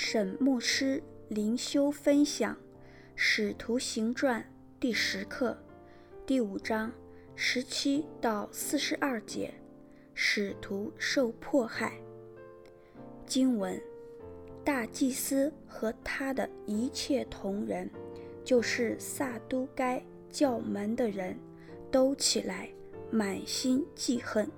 沈牧师灵修分享《使徒行传》第十课第五章十七到四十二节，使徒受迫害。经文：大祭司和他的一切同人，就是撒都该教门的人，都起来，满心记恨，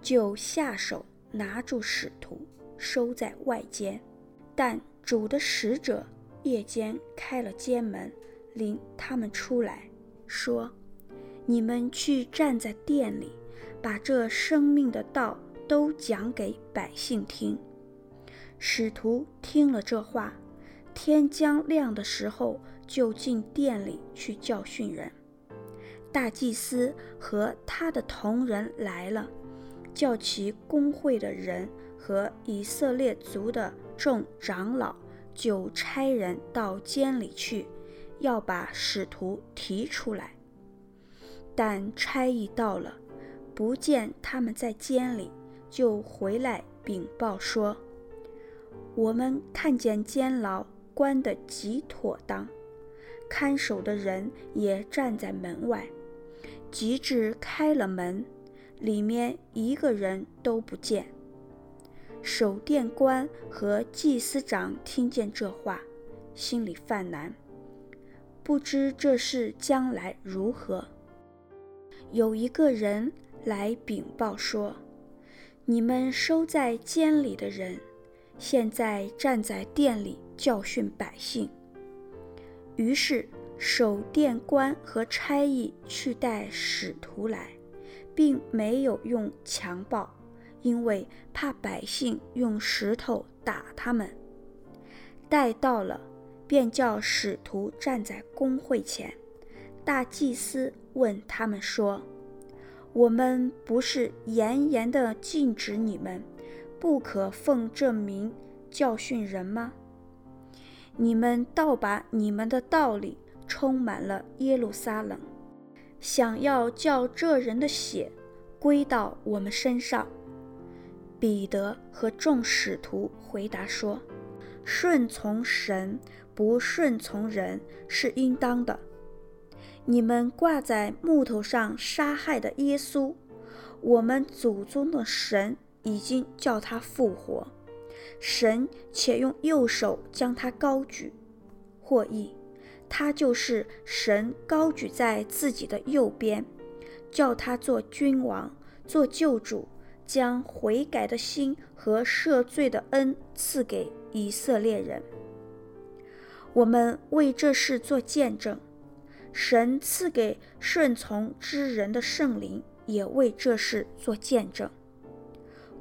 就下手拿住使徒，收在外间。但主的使者夜间开了监门，领他们出来，说：“你们去站在殿里，把这生命的道都讲给百姓听。”使徒听了这话，天将亮的时候，就进殿里去教训人。大祭司和他的同人来了，叫其公会的人和以色列族的。众长老就差人到监里去，要把使徒提出来。但差役到了，不见他们在监里，就回来禀报说：“我们看见监牢关得极妥当，看守的人也站在门外，及至开了门，里面一个人都不见。”守殿官和祭司长听见这话，心里犯难，不知这事将来如何。有一个人来禀报说：“你们收在监里的人，现在站在殿里教训百姓。”于是守殿官和差役去带使徒来，并没有用强暴。因为怕百姓用石头打他们，待到了，便叫使徒站在公会前。大祭司问他们说：“我们不是严严地禁止你们，不可奉这名教训人吗？你们倒把你们的道理充满了耶路撒冷，想要叫这人的血归到我们身上。”彼得和众使徒回答说：“顺从神，不顺从人是应当的。你们挂在木头上杀害的耶稣，我们祖宗的神已经叫他复活，神且用右手将他高举，或译，他就是神高举在自己的右边，叫他做君王，做救主。”将悔改的心和赦罪的恩赐给以色列人。我们为这事做见证，神赐给顺从之人的圣灵也为这事做见证。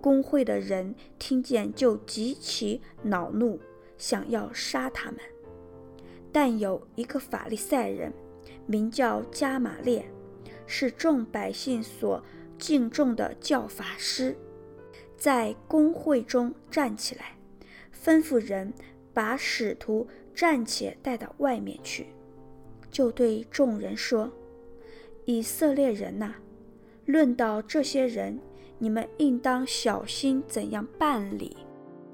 公会的人听见就极其恼怒，想要杀他们。但有一个法利赛人，名叫加玛列，是众百姓所敬重的教法师，在公会中站起来，吩咐人把使徒暂且带到外面去，就对众人说：“以色列人呐，论到这些人，你们应当小心怎样办理。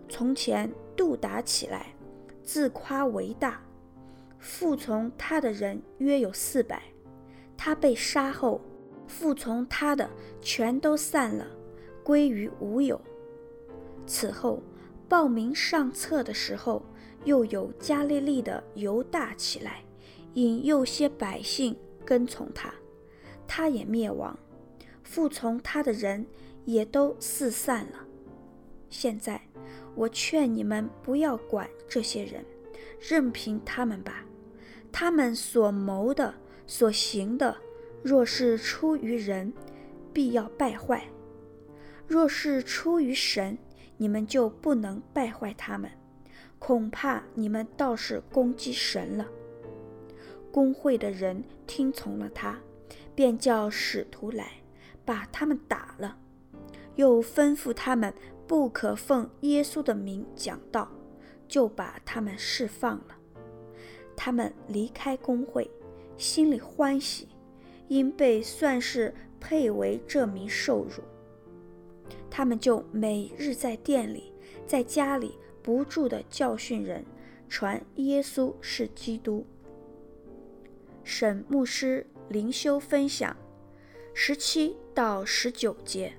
从前杜达起来，自夸为大，服从他的人约有四百，他被杀后。”服从他的全都散了，归于无有。此后报名上册的时候，又有加利利的犹大起来，引诱些百姓跟从他，他也灭亡。服从他的人也都四散了。现在我劝你们不要管这些人，任凭他们吧。他们所谋的、所行的。若是出于人，必要败坏；若是出于神，你们就不能败坏他们。恐怕你们倒是攻击神了。工会的人听从了他，便叫使徒来，把他们打了，又吩咐他们不可奉耶稣的名讲道，就把他们释放了。他们离开工会，心里欢喜。因被算是配为这名受辱，他们就每日在店里，在家里不住地教训人，传耶稣是基督。沈牧师灵修分享十七到十九节，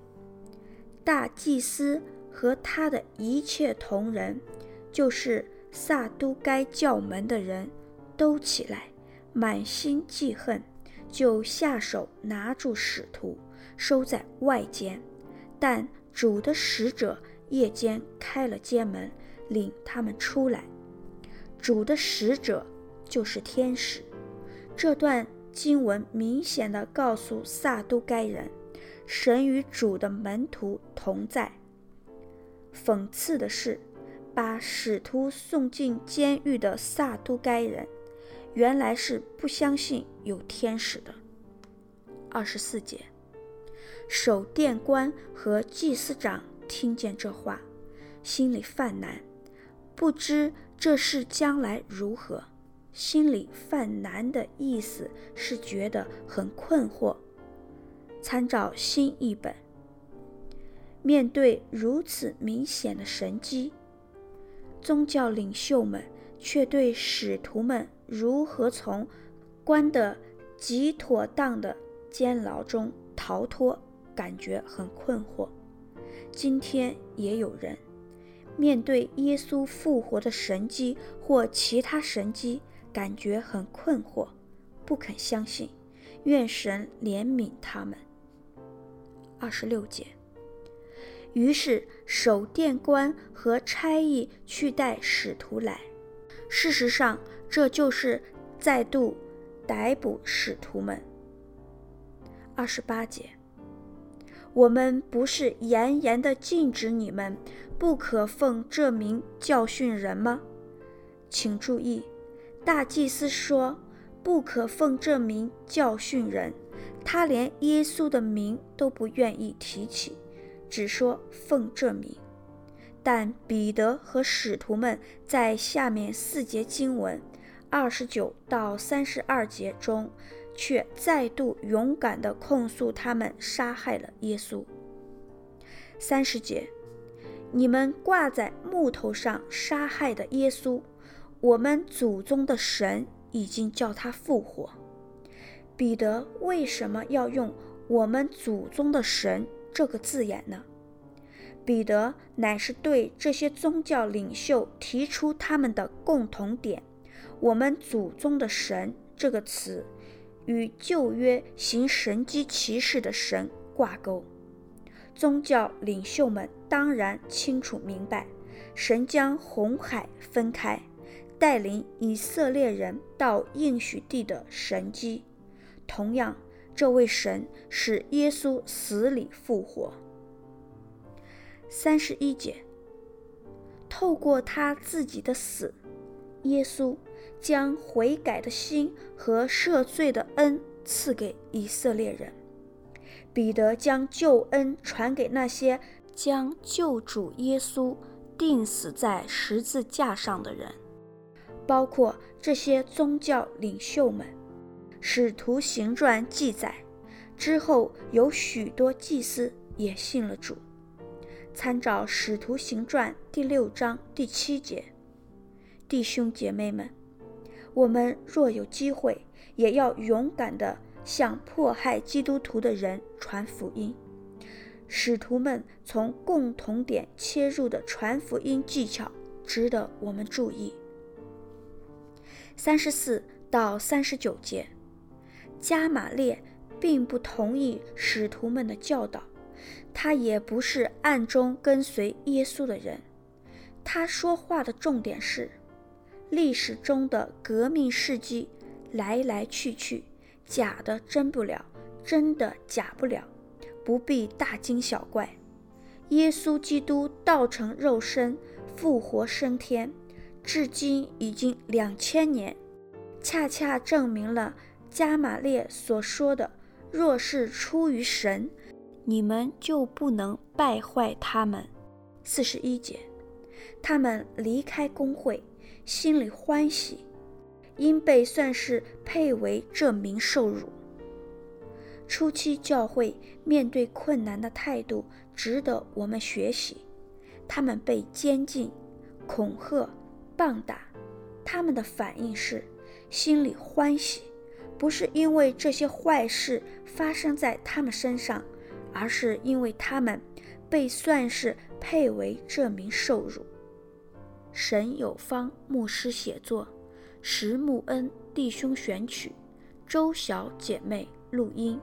大祭司和他的一切同人，就是撒都该教门的人都起来，满心记恨，就下手拿住使徒，收在外间。但主的使者夜间开了监门，领他们出来。主的使者就是天使。这段经文明显地告诉撒都该人，神与主的门徒同在。讽刺的是，把使徒送进监狱的撒都该人，原来是不相信有天使的。二十四节，守殿官和祭司长听见这话，心里犯难，不知这事将来如何。心里犯难的意思是觉得很困惑。参照新译本，面对如此明显的神迹。宗教领袖们却对使徒们如何从关得极妥当的监牢中逃脱感觉很困惑。今天也有人面对耶稣复活的神迹或其他神迹，感觉很困惑，不肯相信。愿神怜悯他们。二十六节。于是守殿官和差役去带使徒来。事实上，这就是再度逮捕使徒们。二十八节，我们不是严严地禁止你们不可奉这名教训人吗？请注意，大祭司说不可奉这名教训人，他连耶稣的名都不愿意提起。只说奉这名，但彼得和使徒们在下面四节经文二十九到三十二节中，却再度勇敢地控诉他们杀害了耶稣。三十节，你们挂在木头上杀害的耶稣，我们祖宗的神已经叫他复活。彼得为什么要用我们祖宗的神？这个字眼呢？彼得乃是对这些宗教领袖提出他们的共同点：我们祖宗的神这个词与旧约行神迹奇事的神挂钩。宗教领袖们当然清楚明白，神将红海分开，带领以色列人到应许地的神迹。同样。这位神使耶稣死里复活。三十一节，透过他自己的死，耶稣将悔改的心和赦罪的恩赐给以色列人。彼得将救恩传给那些将救主耶稣钉死在十字架上的人，包括这些宗教领袖们。使徒行传记载，之后有许多祭司也信了主。参照使徒行传第六章第七节，弟兄姐妹们，我们若有机会，也要勇敢地向迫害基督徒的人传福音。使徒们从共同点切入的传福音技巧，值得我们注意。三十四到三十九节。迦玛列并不同意使徒们的教导，他也不是暗中跟随耶稣的人。他说话的重点是：历史中的革命事迹来来去去，假的真不了，真的假不了，不必大惊小怪。耶稣基督道成肉身，复活升天，至今已经两千年，恰恰证明了。迦玛列所说的：“若是出于神，你们就不能败坏他们。”四十一节，他们离开工会，心里欢喜，因被算是配为这名受辱。初期教会面对困难的态度值得我们学习。他们被监禁、恐吓、棒打，他们的反应是心里欢喜，不是因为这些坏事发生在他们身上，而是因为他们被算是配为这名受辱。沈有方牧师写作，石木恩弟兄选曲，周小姐妹录音。